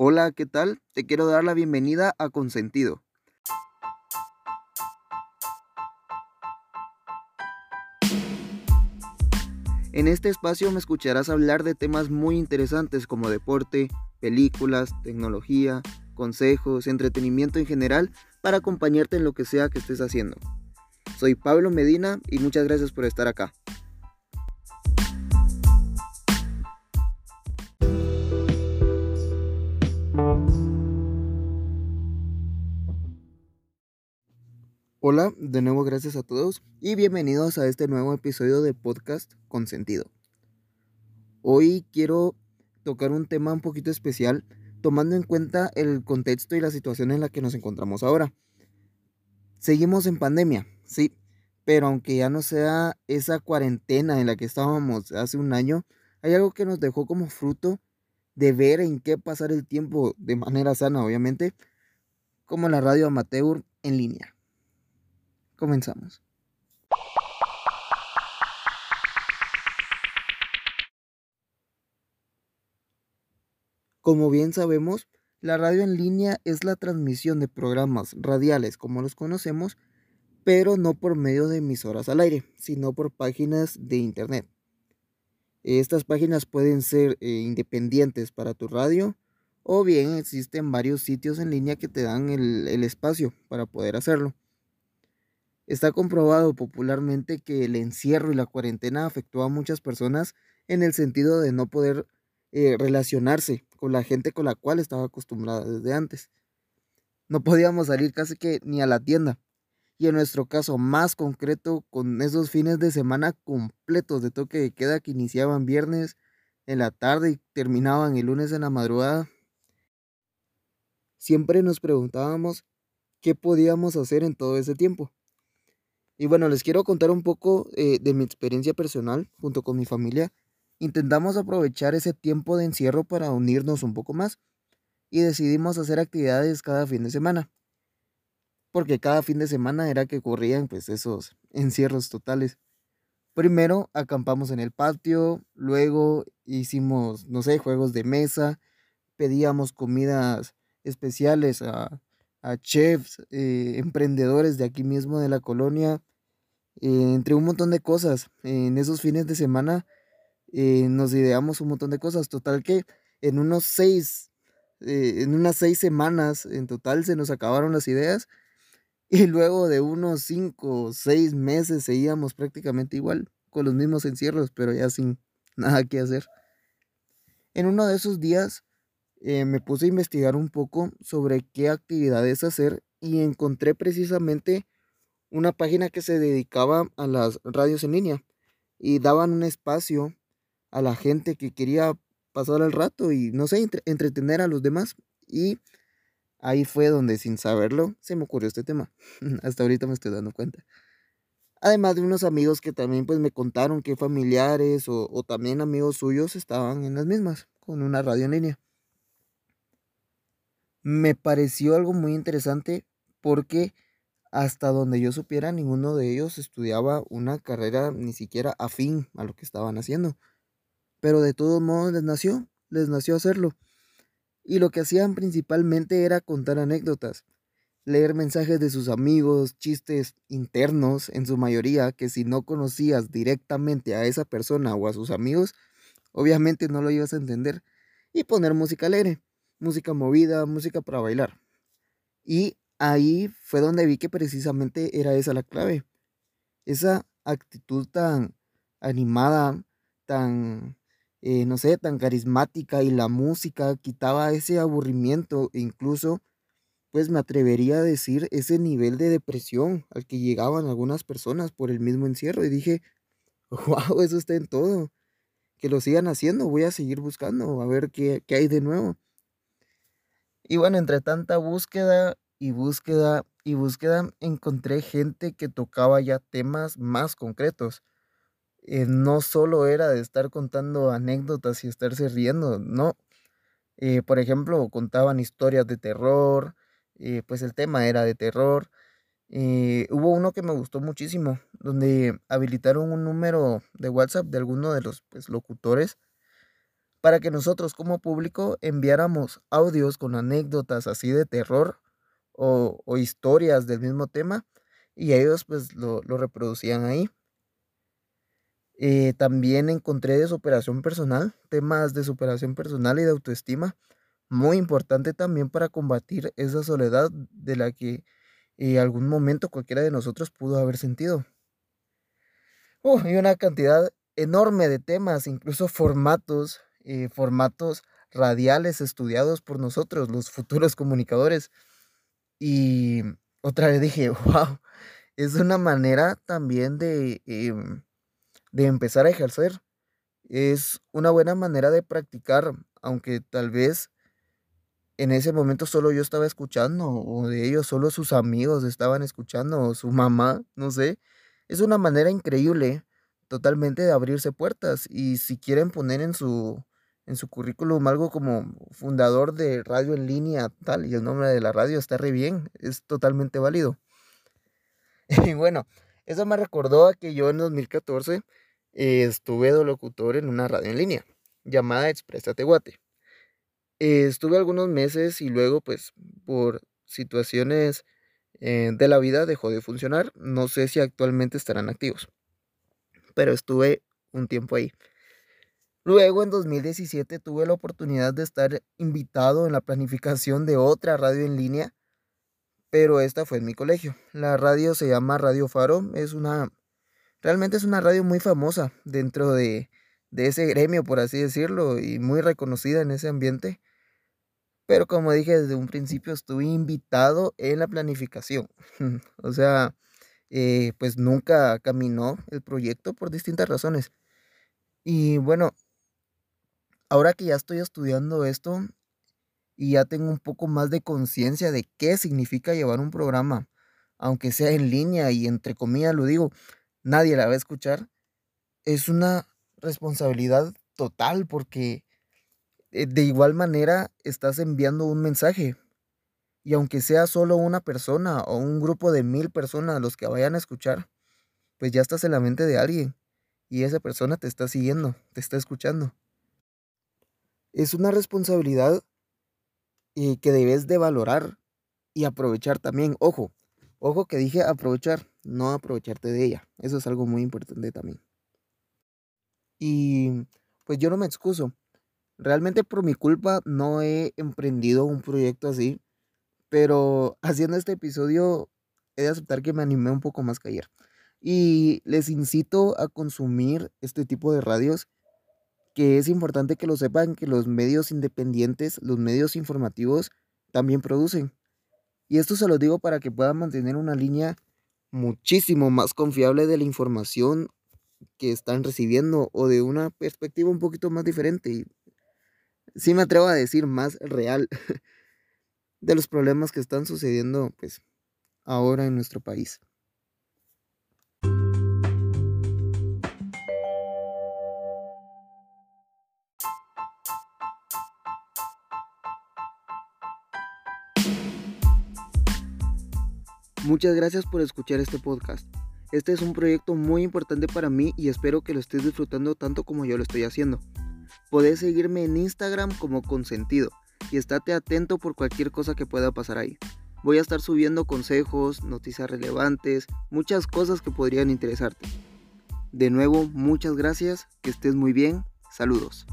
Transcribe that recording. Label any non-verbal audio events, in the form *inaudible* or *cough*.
Hola, ¿qué tal? Te quiero dar la bienvenida a Consentido. En este espacio me escucharás hablar de temas muy interesantes como deporte, películas, tecnología, consejos, entretenimiento en general para acompañarte en lo que sea que estés haciendo. Soy Pablo Medina y muchas gracias por estar acá. Hola, de nuevo gracias a todos y bienvenidos a este nuevo episodio de podcast con sentido. Hoy quiero tocar un tema un poquito especial tomando en cuenta el contexto y la situación en la que nos encontramos ahora. Seguimos en pandemia, sí, pero aunque ya no sea esa cuarentena en la que estábamos hace un año, hay algo que nos dejó como fruto de ver en qué pasar el tiempo de manera sana, obviamente, como la radio amateur en línea. Comenzamos. Como bien sabemos, la radio en línea es la transmisión de programas radiales como los conocemos, pero no por medio de emisoras al aire, sino por páginas de internet. Estas páginas pueden ser eh, independientes para tu radio o bien existen varios sitios en línea que te dan el espacio para poder hacerlo. Está comprobado popularmente que el encierro y la cuarentena afectó a muchas personas en el sentido de no poder eh, relacionarse con la gente con la cual estaba acostumbrada desde antes. No podíamos salir casi que ni a la tienda. Y en nuestro caso más concreto, con esos fines de semana completos de toque de queda que iniciaban viernes en la tarde y terminaban el lunes en la madrugada, siempre nos preguntábamos qué podíamos hacer en todo ese tiempo. Y bueno, les quiero contar un poco eh, de mi experiencia personal junto con mi familia. Intentamos aprovechar ese tiempo de encierro para unirnos un poco más y decidimos hacer actividades cada fin de semana. Porque cada fin de semana era que ocurrían pues esos encierros totales. Primero acampamos en el patio, luego hicimos, no sé, juegos de mesa, pedíamos comidas especiales a, a chefs, eh, emprendedores de aquí mismo de la colonia, eh, entre un montón de cosas. En esos fines de semana eh, nos ideamos un montón de cosas. Total que en unos seis, en unas seis semanas en total se nos acabaron las ideas. *laughs* Y luego de unos cinco o seis meses seguíamos prácticamente igual, con los mismos encierros, pero ya sin *laughs* nada que hacer. En uno de esos días eh, me puse a investigar un poco sobre qué actividades hacer y encontré precisamente una página que se dedicaba a las radios en línea y daban un espacio a la gente que quería pasar el rato y no sé, entretener a los demás y ahí fue donde sin saberlo se me ocurrió este tema. *laughs* Hasta ahorita me estoy dando cuenta. Además de unos amigos que también pues me contaron que familiares o, o también amigos suyos estaban en las mismas con una radio en línea me pareció algo muy interesante porque hasta donde yo supiera ninguno de ellos estudiaba una carrera ni siquiera afín a lo que estaban haciendo. Pero de todos modos les nació, les nació hacerlo. Y lo que hacían principalmente era contar anécdotas, leer mensajes de sus amigos, chistes internos en su mayoría, que si no conocías directamente a esa persona o a sus amigos, obviamente no lo ibas a entender, y poner música alegre música movida, música para bailar. Y ahí fue donde vi que precisamente era esa la clave. Esa actitud tan animada, tan, eh, no sé, tan carismática y la música quitaba ese aburrimiento e incluso, pues me atrevería a decir, ese nivel de depresión al que llegaban algunas personas por el mismo encierro. Y dije, *laughs* wow, eso está en todo. Que lo sigan haciendo, voy a seguir buscando, a ver qué, qué hay de nuevo. Y bueno, entre tanta búsqueda y búsqueda y búsqueda, encontré gente que tocaba ya temas más concretos. Eh, no solo era de estar contando anécdotas y estarse riendo, no. Eh, por ejemplo, contaban historias de terror, eh, pues el tema era de terror. hubo uno que me gustó muchísimo, donde habilitaron un número de WhatsApp de alguno de los pues, locutores para que nosotros como público enviáramos audios con anécdotas así de terror o, historias del mismo tema y ellos pues lo, reproducían ahí. Eh, también encontré de superación personal, temas de superación personal y de autoestima, muy importante también para combatir esa soledad de la que en algún momento cualquiera de nosotros pudo haber sentido. Uh, y una cantidad enorme de temas, incluso formatos, eh, formatos radiales estudiados por nosotros, los futuros comunicadores. Y otra vez dije, *laughs* wow, es una manera también de, em, de empezar a ejercer. Es una buena manera de practicar, aunque tal vez en ese momento solo yo estaba escuchando, o de ellos solo sus amigos estaban escuchando, o su mamá, no sé. Es una manera increíble totalmente de abrirse puertas. Y si quieren poner en su, en su currículum algo como fundador de radio en línea, tal, y el nombre de la radio está re bien, es totalmente válido. *laughs* Y bueno, eso me recordó a que yo en 2014 eh, estuve locutor en una radio en línea llamada Expresa Tehuate. Eh, estuve algunos meses y luego, pues, por situaciones eh, de la vida dejó de funcionar. No sé si actualmente estarán activos, pero estuve un tiempo ahí. Luego, en 2017, tuve la oportunidad de estar invitado en la planificación de otra radio en línea, pero esta fue en mi colegio. La radio se llama Radio Faro, es una, realmente es una radio muy famosa dentro de, de ese gremio, por así decirlo, y muy reconocida en ese ambiente. Pero como dije desde un principio, estuve invitado en la planificación. *laughs* o sea, eh, pues nunca caminó el proyecto por distintas razones. Y bueno, ahora que ya estoy estudiando esto y ya tengo un poco más de conciencia de qué significa llevar un programa, aunque sea en línea y entre comillas lo digo, nadie la va a escuchar, es una responsabilidad total porque eh, de igual manera estás enviando un mensaje. Y aunque sea solo una persona o un grupo de mil personas los que vayan a escuchar, pues ya estás en la mente de alguien y esa persona te está siguiendo, te está escuchando es una responsabilidad eh, que debes de valorar y aprovechar también. Ojo, ojo que dije aprovechar, no aprovecharte de ella. Eso es algo muy importante también. Y pues yo no me excuso. Realmente por mi culpa no he emprendido un proyecto así, pero *laughs* haciendo este episodio he de aceptar que me animé un poco más que ayer. Y les incito a consumir este tipo de radios que es importante que lo sepan que los medios independientes, los medios informativos, también producen. Y esto se lo digo para que puedan mantener una línea muchísimo más confiable de la información que están recibiendo o de una perspectiva un poquito más diferente. Y sí me atrevo a decir más real *laughs* de los problemas que están sucediendo pues ahora en nuestro país. Muchas gracias por escuchar este podcast. Este es un proyecto muy importante para mí y espero que lo estés disfrutando tanto como yo lo estoy haciendo. Podés seguirme en Instagram como Consentido y estate atento por cualquier cosa que pueda pasar ahí. Voy a estar subiendo consejos, noticias relevantes, muchas cosas que podrían interesarte. De nuevo, muchas gracias, que estés muy bien, saludos.